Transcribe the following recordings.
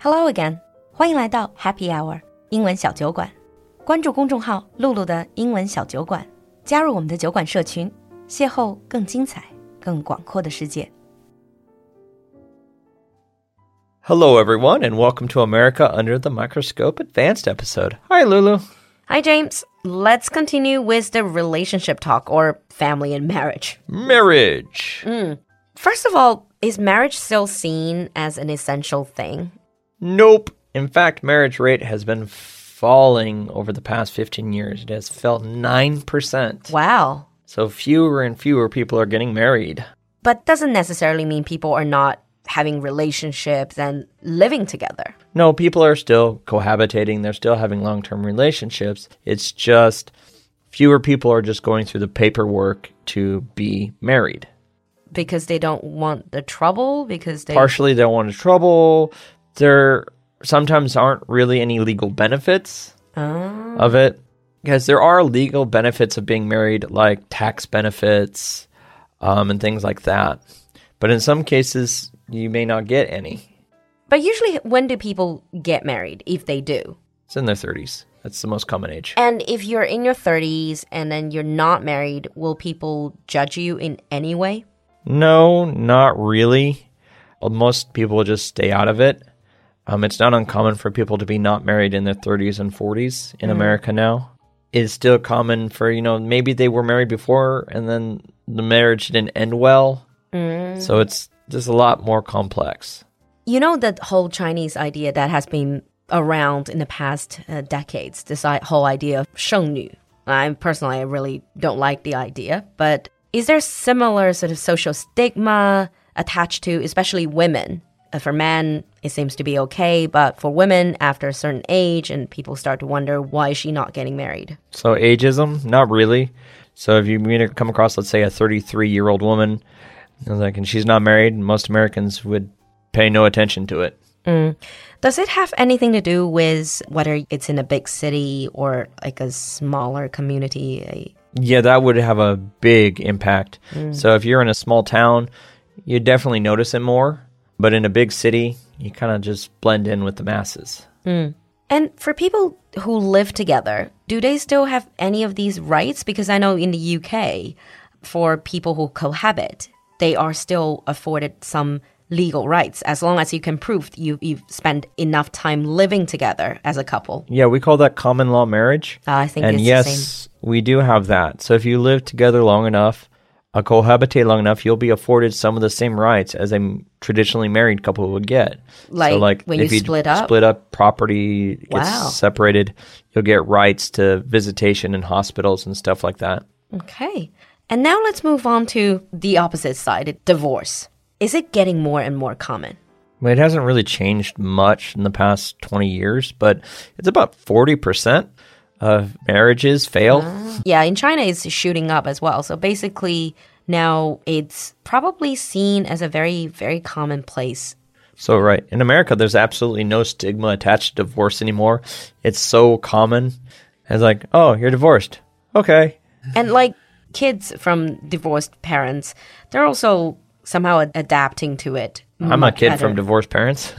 Hello again，欢迎来到 Happy Hour 英文小酒馆。关注公众号“露露的英文小酒馆”，加入我们的酒馆社群，邂逅更精彩、更广阔的世界。 Hello, everyone, and welcome to America Under the Microscope Advanced episode. Hi, Lulu. Hi James, let's continue with the relationship talk or family and marriage. Marriage. First of all, is marriage still seen as an essential thing? Nope. In fact, marriage rate has been falling over the past 15 years. It has fell 9%. Wow. So fewer and fewer people are getting married. But doesn't necessarily mean people are not having relationships and living together. No, people are still cohabitating. They're still having long term relationships. It's just fewer people are just going through the paperwork to be married. Because they don't want the trouble, because they partially they don't want the trouble. There sometimes aren't really any legal benefits of it because there are legal benefits of being married, like tax benefits um, and things like that. But in some cases, you may not get any. But usually when do people get married if they do? It's in their 30s. That's the most common age. And if you're in your 30s and then you're not married, will people judge you in any way? No, not really. Well, Most people just stay out of it. Um, it's not uncommon for people to be not married in their 30s and 40s in America now. It's still common for, you know, maybe they were married before and then the marriage didn't end well. So it's just a lot more complex. You know that whole Chinese idea that has been around in the past uh, decades, this i- whole idea of 剩女. I personally I really don't like the idea, but is there similar sort of social stigma attached to especially women? Uh, for men, it seems to be okay, but for women after a certain age and people start to wonder why is she not getting married? So ageism, not really. So if you come across, let's say, a 33 year old woman, and like, and she's not married, most Americans would pay no attention to it. Mm. Does it have anything to do with whether it's in a big city or like a smaller community? Yeah, that would have a big impact. Mm. So if you're in a small town, you definitely notice it more. But in a big city, you kind of just blend in with the masses. And for people who live together, do they still have any of these rights? Because I know in the UK, for people who cohabit, they are still afforded some legal rights as long as you can prove you, you've spent enough time living together as a couple. Yeah, we call that common law marriage. Uh, I think and it's yes, the same. we do have that. So if you live together long enough, uh, cohabitate long enough, you'll be afforded some of the same rights as a traditionally married couple would get. Like so like when if you split up? split up, property gets Wow. separated, you'll get rights to visitation in hospitals and stuff like that. Okay. And now let's move on to the opposite side divorce. Is it getting more and more common? Well, It hasn't really changed much in the past 20 years, but it's about 40% of marriages fail. Mm-hmm. Yeah, in China, it's shooting up as well. So basically, now it's probably seen as a very, very commonplace. So, right. In America, there's absolutely no stigma attached to divorce anymore. It's so common. It's like, oh, you're divorced. Okay. And like kids from divorced parents, they're also somehow ad- adapting to it. I'm a kid better. from divorced parents.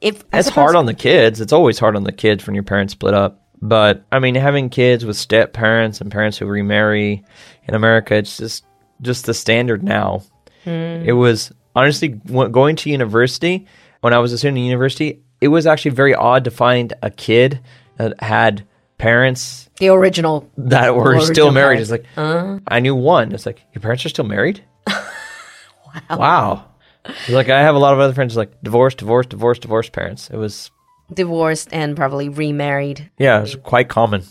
If I It's hard on the kids. It's always hard on the kids when your parents split up. But I mean, having kids with step parents and parents who remarry in America, it's just just the standard now. Hmm. It was honestly going to university when I was a student in university. It was actually very odd to find a kid that had parents the original. that were Original still married. parents. It's like uh-huh. I knew one. It's like your parents are still married. wow. Wow. It's like I have a lot of other friends like divorced, divorced, divorced, divorced parents. It was Divorced and probably remarried. yeah, it's quite common.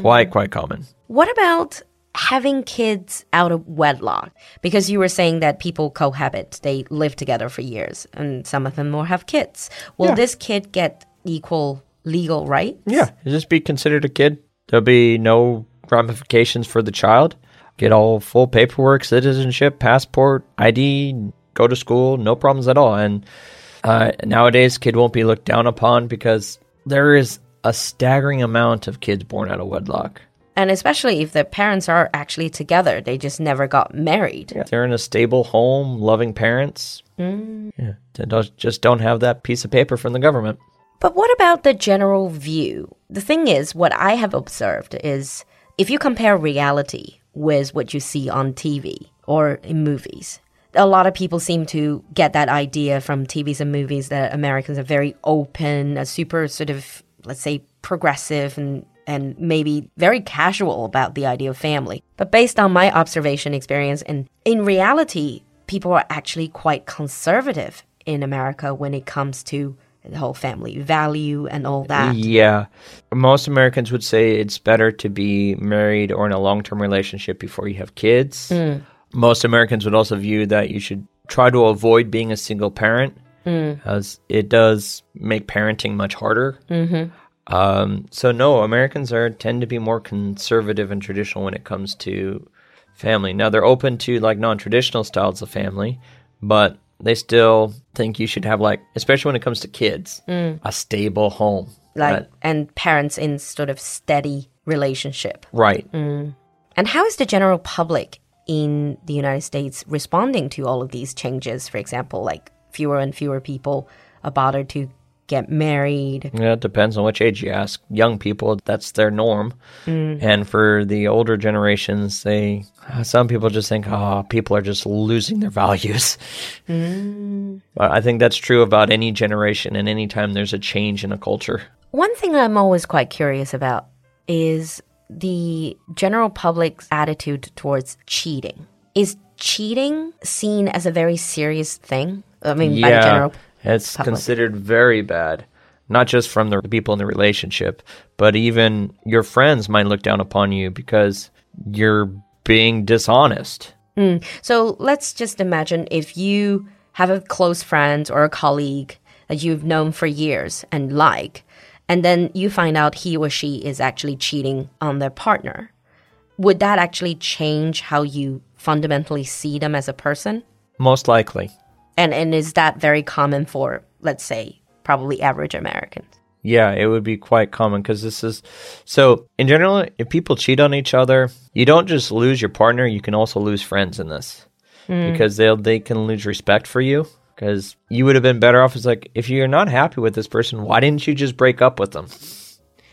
Quite quite common. What about having kids out of wedlock? Because you were saying that people cohabit, they live together for years, and some of them will have kids. Will Yeah. this kid get equal legal rights? Yeah, just be considered a kid. There'll be no ramifications for the child. Get all full paperwork, citizenship, passport, ID, go to school, no problems at all. And uh, nowadays, kid won't be looked down upon because there is a staggering amount of kids born out of wedlock. And especially if the parents are actually together, they just never got married. They're in a stable home, loving parents. Yeah, they don't, just don't have that piece of paper from the government. But what about the general view? The thing is, what I have observed is if you compare reality with what you see on TV or in movies, a lot of people seem to get that idea from TVs and movies that Americans are very open, a super sort of, let's say, progressive and and maybe very casual about the idea of family. But based on my observation experience, and in reality, people are actually quite conservative in America when it comes to the whole family value and all that. Yeah. Most Americans would say it's better to be married or in a long term relationship before you have kids. Mm. Most Americans would also view that you should try to avoid being a single parent, Mm. as it does make parenting much harder. Mm-hmm. Um, so no, Americans are tend to be more conservative and traditional when it comes to family. Now they're open to like non-traditional styles of family, but they still think you should have like, especially when it comes to kids, a stable home. Like That- and parents in sort of steady relationship. right. And how is the general public in the United States responding to all of these changes? For example, like fewer and fewer people are bothered to get married. Yeah, it depends on which age you ask. Young people, that's their norm. Mm. And for the older generations, they some people just think, oh, people are just losing their values. Mm. But I think that's true about any generation and any time there's a change in a culture. One thing I'm always quite curious about is the general public's attitude towards cheating. Is cheating seen as a very serious thing? I mean, by the general it's public. considered very bad. Not just from the people in the relationship, but even your friends might look down upon you because you're being dishonest. Hmm. So let's just imagine if you have a close friend or a colleague that you've known for years and like, and then you find out he or she is actually cheating on their partner. Would that actually change how you fundamentally see them as a person? Most likely. And and is that very common for, let's say, probably average Americans? Yeah, it would be quite common because this is so. In general, if people cheat on each other, you don't just lose your partner; you can also lose friends in this hmm. because they'll they can lose respect for you because you would have been better off as like if you're not happy with this person, why didn't you just break up with them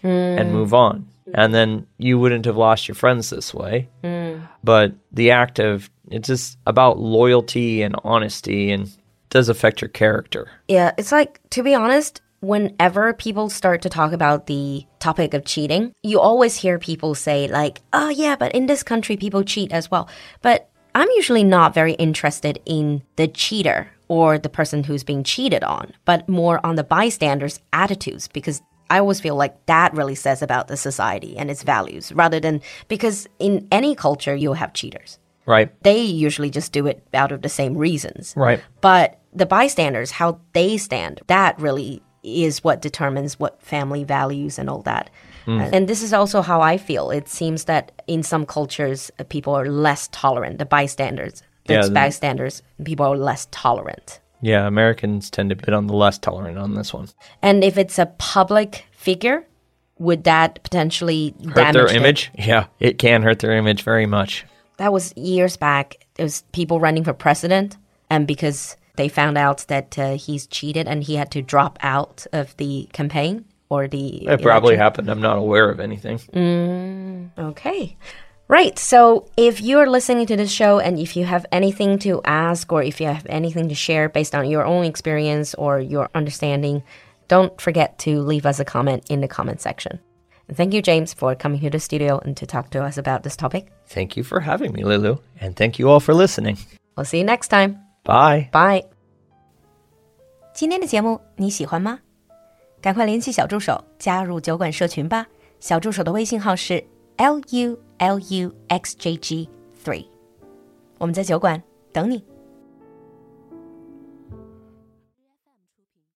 and hmm. move on? And then you wouldn't have lost your friends this way. Hmm. But the act of it's just about loyalty and honesty and does affect your character. Yeah, it's like, to be honest, whenever people start to talk about the topic of cheating, you always hear people say, like, oh, yeah, but in this country, people cheat as well. But I'm usually not very interested in the cheater or the person who's being cheated on, but more on the bystanders' attitudes because I always feel like that really says about the society and its values rather than because in any culture, you'll have cheaters. Right. They usually just do it out of the same reasons. Right. But the bystanders, how they stand, that really is what determines what family values and all that. And this is also how I feel. It seems that in some cultures, uh, people are less tolerant. The bystanders, the Yeah, the- bystanders, people are less tolerant. Yeah, Americans tend to be on the less tolerant on this one. And if it's a public figure, would that potentially hurt damage their the- image. Yeah, it can hurt their image very much. that was years back. It was people running for president, and because they found out that uh, he's cheated and he had to drop out of the campaign or the. It probably happened. I'm not aware of anything. Okay. Right. So if you're listening to this show and if you have anything to ask or if you have anything to share based on your own experience or your understanding, don't forget to leave us a comment in the comment section. And thank you, James, for coming to the studio and to talk to us about this topic. Thank you for having me, Lulu, and thank you all for listening. We'll see you next time. Bye. Bye. 今天的节目你喜欢吗？赶快联系小助手加入酒馆社群吧。小助手的微信号是 l u l u x j g three，我们在酒馆等你。